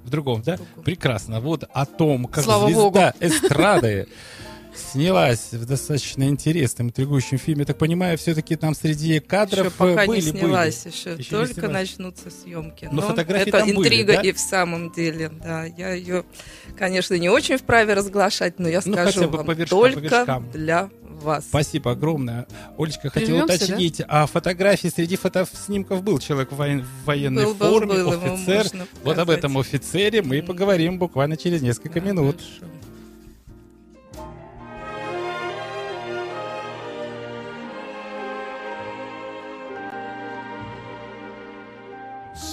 В другом, да? В другом. Прекрасно. Вот о том, как Слава звезда богу. эстрады снялась в достаточно интересном, интригующем фильме. Я так понимаю, все-таки там среди кадров еще пока э, были, не снялась, были. еще, Еще только снялась. начнутся съемки. Но фотографии это там были, интрига да? и в самом деле, да. Я ее, конечно, не очень вправе разглашать, но я Ну, скажу хотя бы вам по вершкам, по только вершкам. для вас. Спасибо огромное. Олечка, хотела уточнить, а фотографии среди фотоснимков был человек в воен- в военной Был, был, форме, был, его офицер. Вот об этом офицере мы и поговорим буквально через несколько Да, минут. хорошо.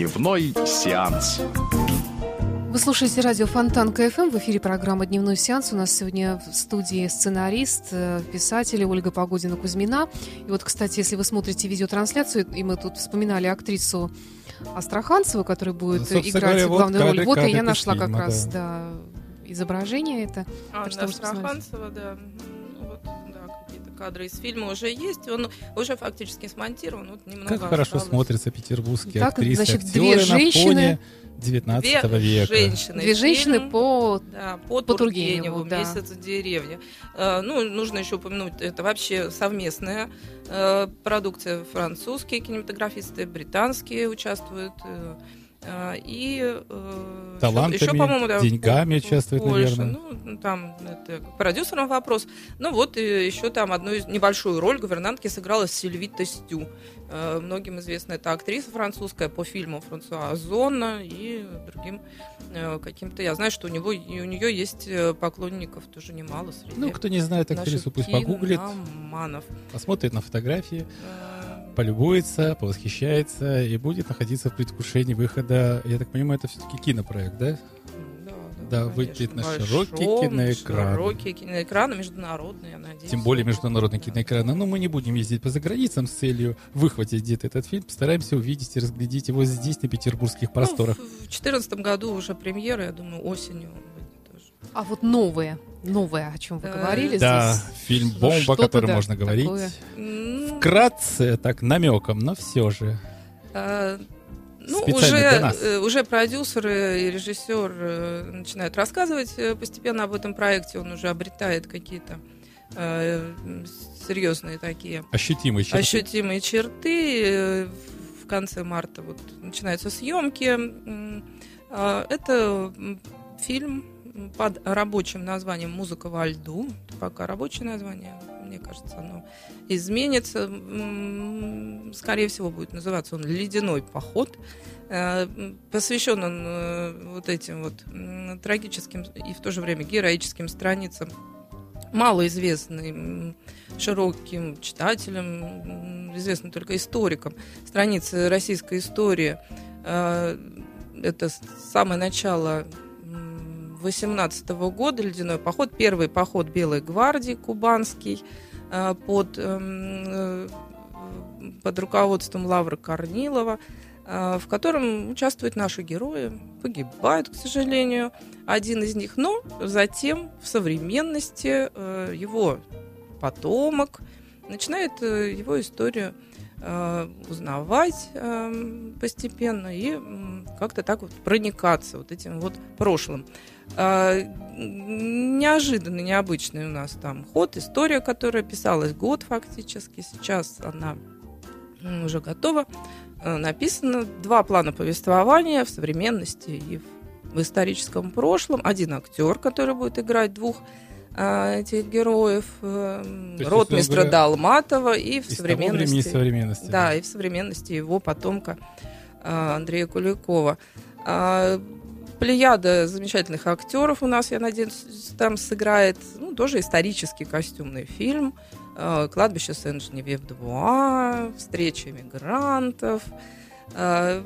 Дневной сеанс. Вы слушаете радио Фонтан КФМ. В эфире программа «Дневной сеанс». У нас сегодня в студии сценарист, э, писатель Ольга Погодина-Кузьмина. И вот, кстати, если вы смотрите видеотрансляцию, и мы тут вспоминали актрису Астраханцеву, которая будет э, Собственно играть говоря, вот главную роль. кадры- Вот и кадры я нашла как фильма, раз да. да, изображение это. А, Так да. Астраханцева, да. Кадры из фильма уже есть. Он уже фактически смонтирован. Вот немного Как хорошо осталось. смотрятся петербургские Итак, актрисы, значит, актеры две на женщины. фоне 19 Две века. женщины. Две женщины Фильм, по... Да, по, по Тургеневу, Тургеневу, да. «Месяц в деревне». Э, ну, нужно еще упомянуть, это вообще совместная э, продукция. Французские кинематографисты, британские участвуют. Э, э, и э, Талантами, еще, по-моему, да, деньгами участвуют, Польше. наверное. Ну, там это к продюсерам вопрос. Ну вот и еще там одну из- небольшую роль гувернантки сыграла Сильвита Стю. Э, Многим известна эта актриса французская по фильму Франсуа Озона и другим э, каким-то. Я знаю, что у него и у нее есть э, поклонников тоже немало среди. Ну, кто не знает актрису, пусть погуглит, киноманов. посмотрит на фотографии, Э, полюбуется, повосхищается и будет находиться в предвкушении выхода. Я так понимаю, это все-таки кинопроект, да? Да, да. Да, выйдет на широкий киноэкран. Широкий киноэкран, международный, я надеюсь. Тем более международный киноэкран. Но мы не будем ездить по заграницам с целью выхватить где-то этот фильм. Постараемся увидеть и разглядеть его здесь, на петербургских просторах. Ну, в 2014 году уже премьера, я думаю, осенью. А вот новое, новое, о чем вы Э, говорили да, здесь. фильм «Бомба», о котором да, можно говорить. такое. Вкратце, так, намеком, но все же. а, Ну, уже, э, уже продюсер и режиссер э, начинают рассказывать постепенно об этом проекте. Он уже обретает какие-то серьезные такие Ощутимый черты. ощутимые черты. В конце марта вот начинаются съемки. А, Это фильм под рабочим названием «Музыка во льду». Пока рабочее название, мне кажется, оно изменится. Скорее всего, будет называться он «Ледяной поход». Э, Посвящен он э, вот этим вот трагическим и в то же время героическим страницам малоизвестным широким читателям, известным только историкам, страницы российской истории. Э, Это самое начало 18 года, ледяной поход, первый поход Белой гвардии кубанский э, под, эм, э, под руководством Лавры Корнилова, э, в котором участвуют наши герои, погибают, к сожалению, один из них, но затем в современности его потомок начинает его историю узнавать постепенно и как-то так вот проникаться вот этим вот прошлым. А, Неожиданный, необычный у нас там ход, история, которая писалась год фактически, сейчас она уже готова, Э, написано два плана повествования в современности и в в историческом прошлом. Один актер, который будет играть двух а, этих героев, э, есть, ротмистра говоря, Далматова и в времени и современности. современности. Да, и в современности его потомка а, Андрея Куликова. Плеяда замечательных актеров у нас, я надеюсь, там сыграет. Ну, тоже исторический костюмный фильм. А, Кладбище Сен-Женевьев-де-Буа, встреча мигрантов. А,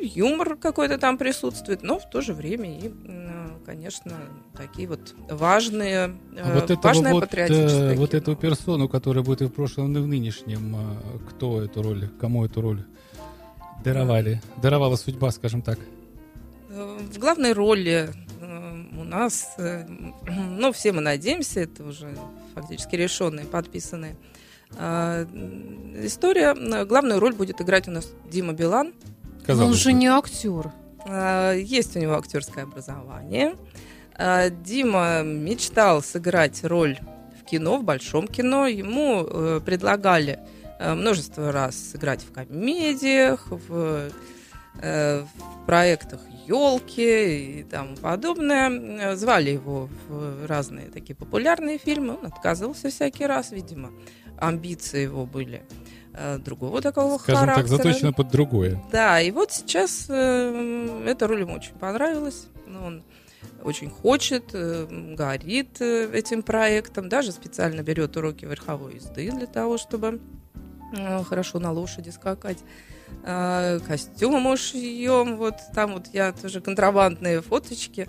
Юмор какой-то там присутствует, но в то же время и, м, конечно, такие вот важные, А э, вот важное вот, патриотическое э, вот кино. эту персону, которая будет и в прошлом, и в нынешнем, э, кто эту роль, кому эту роль даровали? Даровала судьба, скажем так. Э, В главной роли э, у нас, э, ну, все мы надеемся, это уже фактически решенные, подписанные. А, История, главную роль будет играть у нас Дима Билан. Казалось он же не актер. А, Есть у него актерское образование. А, Дима мечтал сыграть роль в кино, в большом кино. Ему предлагали множество раз сыграть в комедиях, в, в проектах елки и тому подобное. Э, Звали его в разные такие популярные фильмы. Он отказывался всякий раз, видимо. Амбиции его были э, другого такого Скажем так, характера. заточено под другое. Да, и вот сейчас э, эта роль ему очень понравилась. Ну, Он очень хочет, э, горит э, этим проектом, даже специально берет уроки верховой езды для того, чтобы э, хорошо на лошади скакать. А, Костюмы шьем, вот там вот я тоже контрабандные фоточки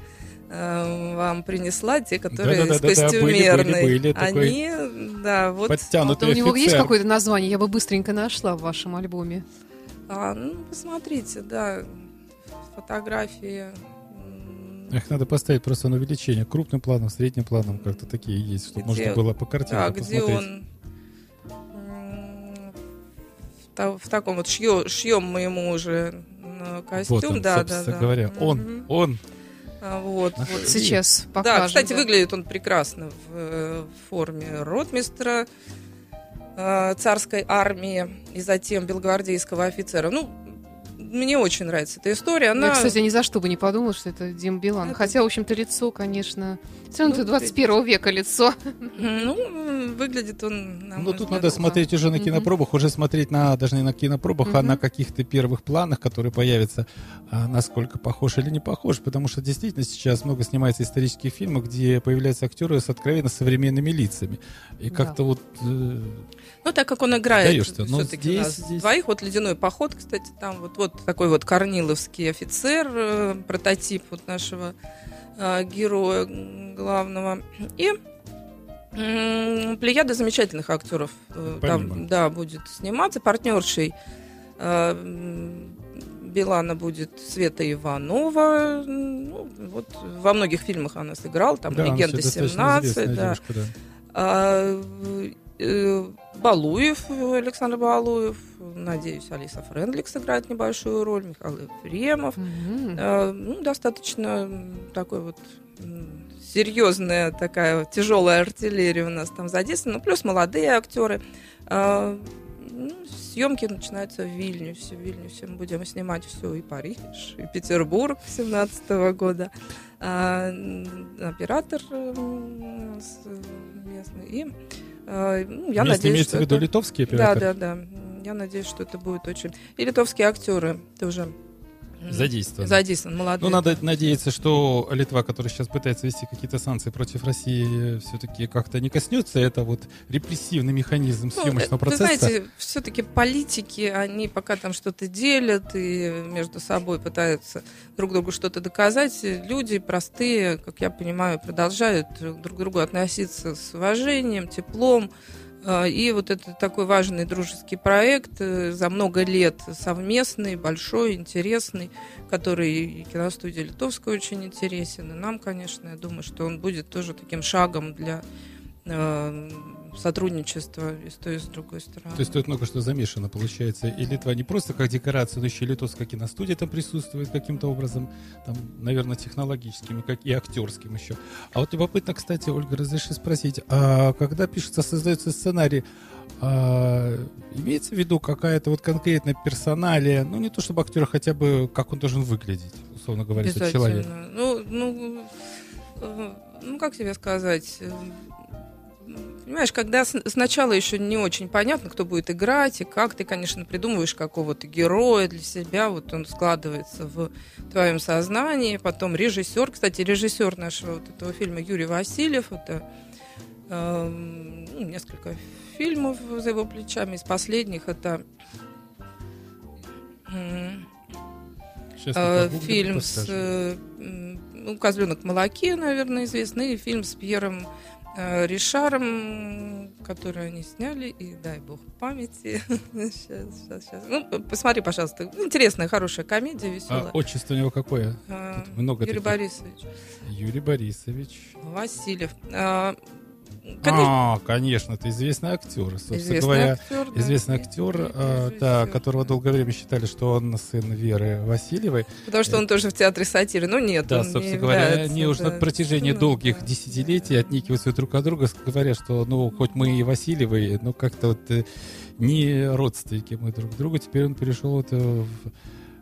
э, вам принесла, те, которые Да-да-да-да, с были, были, костюмерной. такой Они, да, вот Вот Подтянутый у него есть какое-то название? Я бы быстренько нашла в вашем альбоме. А, ну, посмотрите, да, фотографии. Их надо поставить просто на увеличение. Крупным планом, средним планом, как-то такие есть, чтобы Где- можно было по картинке Да, где посмотреть. он в, та- в таком вот шьё- шьем мы ему уже на костюм, Вот он, да, да, да. говоря. Он, он. А, вот, вот. Сейчас покажем. Да, кстати, да. выглядит он прекрасно в, э, в форме ротмистра э, царской армии и затем белогвардейского офицера. Ну, мне очень нравится эта история. Ну, Она... Я, кстати, ни за что бы не подумала, что это Дим Билан. Это- Хотя, в общем-то, лицо, конечно... Все равно Ну, это 21 века лицо. Ну, выглядит он, на Ну, тут надо смотреть уже на кинопробах, уже смотреть на, даже не на кинопробах, а Мгм. на каких-то первых планах, которые появятся, а, насколько похож или не похож, потому что действительно сейчас много снимается исторических фильмов, где появляются актеры с откровенно современными лицами. И Да. как-то вот... э, Ну, так как он играет Сдаешься, но все-таки у нас здесь- здесь- двоих. Вот «Ледяной поход», кстати, там вот, вот такой вот корниловский офицер, э, прототип вот нашего э, героя главного. И м, плеяда замечательных актеров э, там, да, будет сниматься. Партнершей э, Билана будет Света Иванова. Ну, вот во многих фильмах она сыграла, там Да, «Легенда всё достаточно 17», известная да. девушка, да. А, э, Балуев, Александр Балуев, надеюсь, Алиса Френдлик сыграет небольшую роль, Михаил Ефремов. Э, ну, достаточно такой вот серьезная такая тяжелая артиллерия у нас там задействована, ну, плюс молодые актеры. А, ну, съемки начинаются в Вильнюсе. В Вильнюсе мы будем снимать все и Париж, и Петербург 17 года. А, оператор э, местный. И э, я Местный надеюсь, имеется в виду это- литовский да, оператор? да, да. Я надеюсь, что это будет очень... И литовские актеры тоже Задействован. задействован. Молодые. Ну, надо надеяться, что Литва, которая сейчас пытается вести какие-то санкции против России, все-таки как-то не коснется. Это вот репрессивный механизм Ну, съемочного э, процесса. Вы знаете, все-таки политики, они пока там что-то делят и между собой пытаются друг другу что-то доказать. Люди простые, как я понимаю, продолжают друг к другу относиться с уважением, теплом. Э, И вот это такой важный дружеский проект э, за много лет совместный, большой, интересный, который киностудия Литовская очень интересен. И нам, конечно, я думаю, что он будет тоже таким шагом для э, сотрудничества и с той, и с другой стороны. То есть тут много что замешано, получается. И Литва не просто как декорация, но еще и литовская киностудия там присутствует каким-то образом, там, наверное, технологическим, как и актерским еще. А вот любопытно, кстати, Ольга, разреши спросить, а когда пишется, создается сценарий, а, имеется в виду какая-то вот конкретная персоналия, ну не то чтобы актер, хотя бы как он должен выглядеть, условно говоря, этот человек. Ну, ну, э, ну, как тебе сказать? Э, Понимаешь, когда сначала еще не очень понятно, кто будет играть, и как ты, конечно, придумываешь какого-то героя для себя, вот он складывается в твоем сознании, потом режиссер, кстати, режиссер нашего вот этого фильма Юрий Васильев, это ну, несколько фильмов за его плечами, из последних это Э, фильм с э, ну, Козленок молоке, наверное, известный, и фильм с Пьером э, Ришаром, который они сняли, и дай бог памяти. Сейчас, сейчас, сейчас. Ну, посмотри, пожалуйста. Интересная, хорошая комедия, А веселая. отчество у него какое? А, много Юрий таких. Борисович Юрий Борисович. Васильев. А, Конечно, А, конечно, это известный актер. Собственно известный говоря, актер. да, известный актер, и э, да, которого долгое время считали, что он сын Веры Васильевой. Потому что он тоже в театре сатиры. Ну, нет, Да, он не собственно говоря, они уже да, на протяжении сыном, долгих да. десятилетий отникиваются друг от друга, говоря, что, ну, хоть мы и Васильевы, но как-то вот э, не родственники мы друг другу. Теперь он перешел вот э, в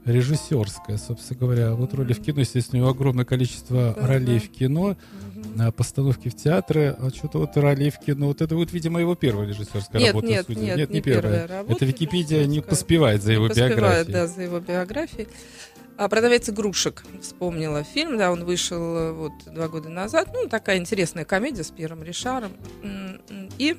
режиссерское, собственно говоря. Вот роли в кино, естественно, у него огромное количество ролей в кино, на постановки в театры, а что-то вот ролей в кино. Вот это вот, видимо, его первая режиссерская Нет, работа, нет, судя. нет, не, не первая. первая работа это Википедия не режиссерская. поспевает за его Поспевает, биографией. да, за его биографией. А продавец игрушек вспомнила фильм, да, он вышел э, вот два года назад. Ну, такая интересная комедия с Пьером Ришаром. И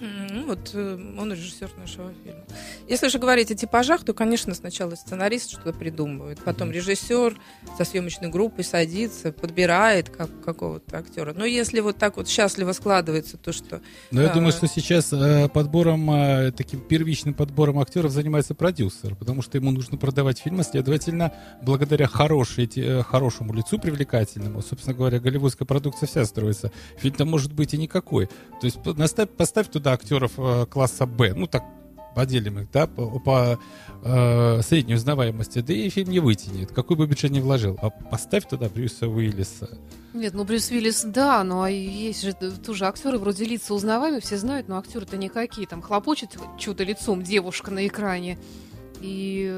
ну, вот э, он режиссер нашего фильма. Если же говорить о типажах, то, конечно, сначала сценарист что-то придумывает, потом режиссер со съемочной группой садится, подбирает как, какого-то актера. Но если вот так вот счастливо складывается то, что Но я Да. думаю, что сейчас э, подбором, э, таким первичным подбором актеров занимается продюсер, потому что ему нужно продавать фильмы, следовательно, благодаря хорошей, хорошему лицу привлекательному, собственно говоря, голливудская продукция вся строится. Фильм-то может быть и никакой. То есть по- наставь- поставь туда актеров э, класса Б, ну так поделим их, да, по, по, э, средней узнаваемости, да и фильм не вытянет, какой бы бюджет ни вложил. А поставь туда Брюса Уиллиса. Нет, ну Брюс Уиллис, да, но а есть же тоже актеры, вроде лица узнаваемые, все знают, но актеры-то никакие. Там хлопочет что-то лицом девушка на экране. И,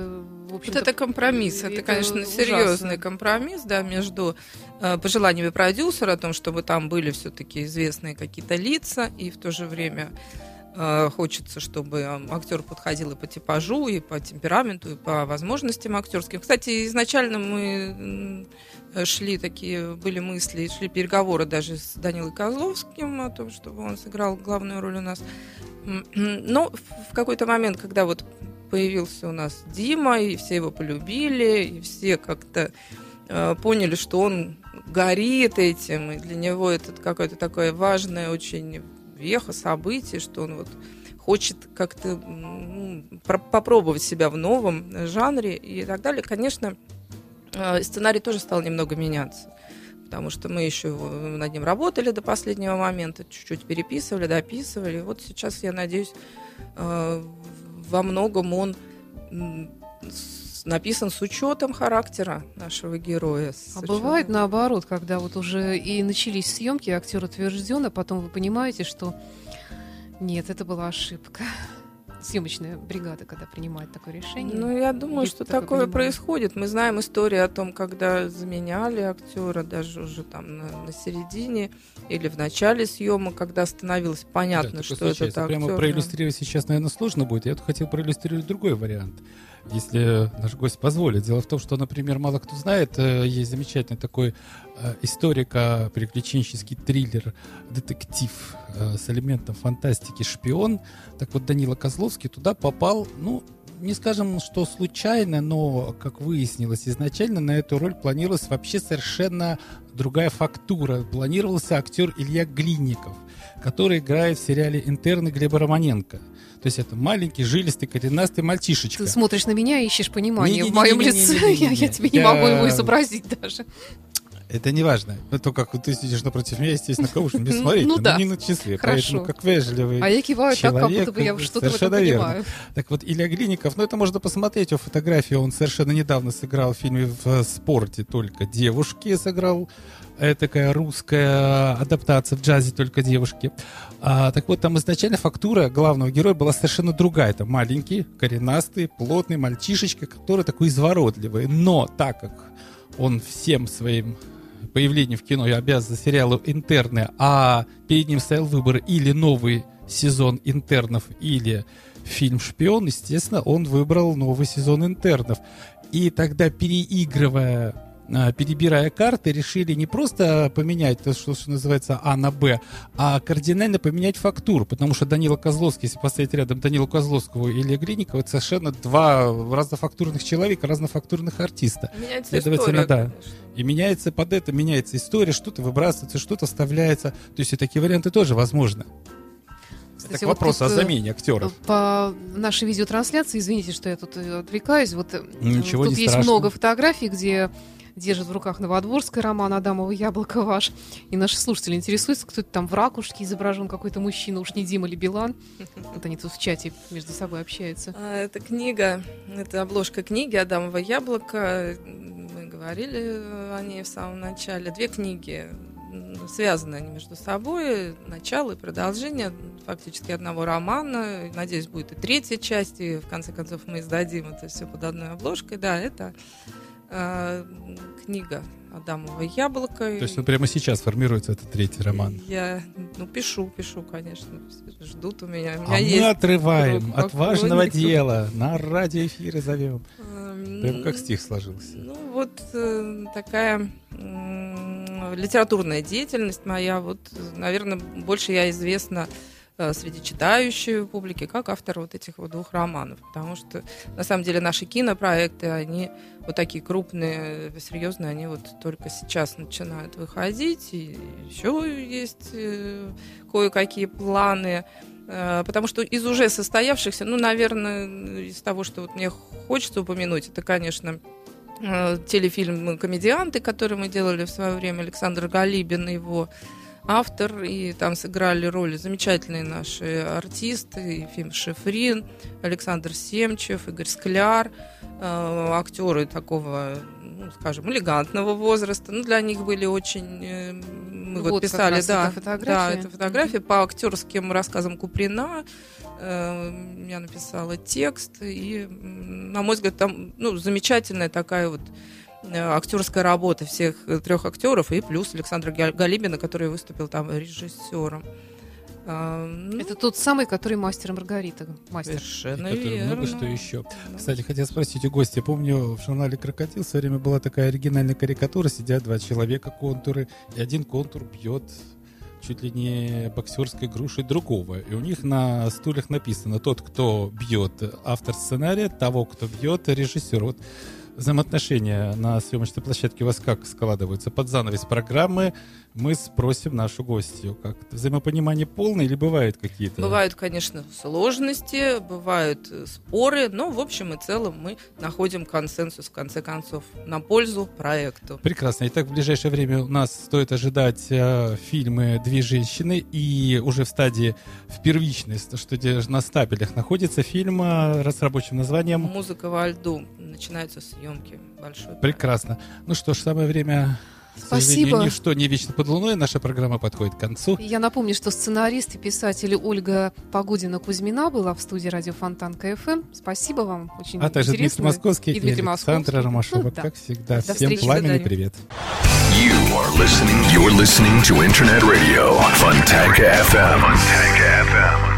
в общем Вот это компромисс, это, конечно, ужасно. серьезный компромисс, да, между э, пожеланиями продюсера о том, чтобы там были все-таки известные какие-то лица, и в то же время э, хочется, чтобы э, актер подходил и по типажу, и по темпераменту, и по возможностям актерским. Кстати, изначально мы шли такие, были мысли, шли переговоры даже с Данилой Козловским о том, чтобы он сыграл главную роль у нас. Но в какой-то момент, когда вот появился у нас Дима, и все его полюбили, и все как-то э, поняли, что он горит этим, и для него это какое-то такое важное очень веха, событие, что он вот хочет как-то про- попробовать себя в новом жанре и так далее. Конечно, э, сценарий тоже стал немного меняться потому что мы еще над ним работали до последнего момента, чуть-чуть переписывали, дописывали. Вот сейчас, я надеюсь, э, во многом он написан с учетом характера нашего героя. А Совершенно- бывает наоборот, когда вот уже и начались съемки, актер утвержден, а потом вы понимаете, что нет, это была ошибка. Съемочная бригада, когда принимает такое решение. Ну, я думаю, Есть что такое такое понимание. происходит. Мы знаем истории о том, когда заменяли актера даже уже там на, на середине или в начале съемок, когда становилось понятно, Да, что такое это случается. актер. Прямо да. проиллюстрировать сейчас, наверное, сложно будет. Я хотел проиллюстрировать другой вариант. Если наш гость позволит. Дело в том, что, например, мало кто знает, э, есть замечательный такой э, историко-приключенческий триллер, детектив э, с элементом фантастики «Шпион». Так вот, Данила Козловский туда попал, ну, не скажем, что случайно, но, как выяснилось изначально, на эту роль планировалась вообще совершенно другая фактура. Планировался актер Илья Глинников, который играет в сериале «Интерны» Глеба Романенко. То есть это маленький, жилистый, коренастый мальчишечка. Ты смотришь на меня и ищешь понимание в моем лице. Я, тебе не могу его изобразить даже. Это не важно. Это как ты сидишь напротив меня, естественно, кого же мне смотреть? Ну да. не на часы. Хорошо. Поэтому как вежливый. А я киваю так, как человек, будто бы я что-то в этом понимаю. Так вот, Илья Глинников, ну это можно посмотреть его фотографии, он совершенно недавно сыграл в фильме в спорте «Только девушки», сыграл э, такая русская адаптация в джазе «Только девушки». А, так вот, там изначально фактура главного героя была совершенно другая. Это маленький, коренастый, плотный мальчишечка, который такой изворотливый. Но так как он всем своим появлением в кино и обязан сериалу «Интерны», а перед ним стоял выбор или новый сезон «Интернов», или фильм «Шпион», естественно, он выбрал новый сезон «Интернов». И тогда, переигрывая, перебирая карты, решили не просто поменять то, что, что называется А на Б, а кардинально поменять фактуру, потому что Данила Козловский, если поставить рядом Данила Козловского и Илья Глинникова, это совершенно два разнофактурных человека, разнофактурных артиста. Меняется Следовательно, история, да. конечно. И меняется под это, меняется история, что-то выбрасывается, что-то вставляется. То есть и такие варианты тоже возможны. Кстати, Это к вот тут, о э, замене актеров. По нашей видеотрансляции, извините, что я тут э, отвлекаюсь, вот э, Ничего тут не есть страшно. много фотографий, где держит в руках Новодворская роман Адамова «Яблоко ваш». И наши слушатели интересуются, кто это там в ракушке изображен, какой-то мужчина, уж не Дима или Билан. Вот они тут в чате между собой общаются. А, Это книга, это обложка книги «Адамово яблоко». Мы говорили о ней в самом начале. Две книги связаны они между собой. Начало и продолжение фактически одного романа. Надеюсь, будет и третья часть, и в конце концов мы издадим это все под одной обложкой. Да, это э, книга «Адамово яблоко». То есть ну, прямо сейчас формируется этот третий роман. Я ну, пишу, пишу, конечно. Ждут у меня. У меня А мы есть отрываем круг от важного дела. На радиоэфиры зовем. Эм, Прямо как стих сложился. Ну, вот э, такая литературная деятельность моя. Вот, наверное, больше я известна э, среди читающей публики как автор вот этих вот двух романов. Потому что, на самом деле, наши кинопроекты, они вот такие крупные, э, серьезные, они вот только сейчас начинают выходить. И еще есть э, кое-какие планы. Э, Потому что из уже состоявшихся, ну, наверное, из того, что вот мне хочется упомянуть, это, конечно, э, телефильм «Комедианты», который мы делали в свое время, Александр Галибин, его автор, и там сыграли роли замечательные наши артисты, Ефим Шефрин, Александр Семчев, Игорь Скляр, э, актеры такого, ну, скажем, элегантного возраста. Ну, для них были очень... э, Мы вот, Вот писали, да, фотография. да, это фотография по актерским рассказам Куприна. Э, Я написала текст, и, на мой взгляд, там ну, замечательная такая вот актерская работа всех э, трех актеров, и плюс Александра Га- Галибина, который выступил там режиссером. А, ну, Это тот самый, который мастер и Маргарита. Мастер. совершенно который верно. много что еще. Да. Кстати, хотел спросить у гостя. Помню, в журнале «Крокодил» в свое время была такая оригинальная карикатура. Сидят два человека, контуры, и один контур бьет чуть ли не боксерской грушей другого. И у них на стульях написано «Тот, кто бьет автор сценария, того, кто бьет режиссер». Вот взаимоотношения на съемочной площадке у вас как складываются? Под занавес программы мы спросим нашу гостью. Как взаимопонимание полное или бывают какие-то? Бывают, конечно, сложности, бывают э, споры, но в общем и целом мы находим консенсус, в конце концов, на пользу проекту. Прекрасно. Итак, в ближайшее время у нас стоит ожидать э, фильмы «Две женщины» и уже в стадии в первичность, что на стабелях находится фильм э, с рабочим названием Музыка во льду. Начинаются съемки. Большой Прекрасно. Ну что ж, самое время Спасибо. сожалению, Ничто не вечно под луной. Наша программа подходит к концу. Я напомню, что сценарист и писатель Ольга Погодина-Кузьмина была в студии радио Фонтан КФМ. Спасибо вам. Очень А также Дмитрий. Московский и и, Дмитрий Александра Московский. Ромашова, Ну, да. как всегда. До Всем встречи, пламенный привет. You are listening. You're listening to Internet Radio, Fontanka FM. Fontanka FM.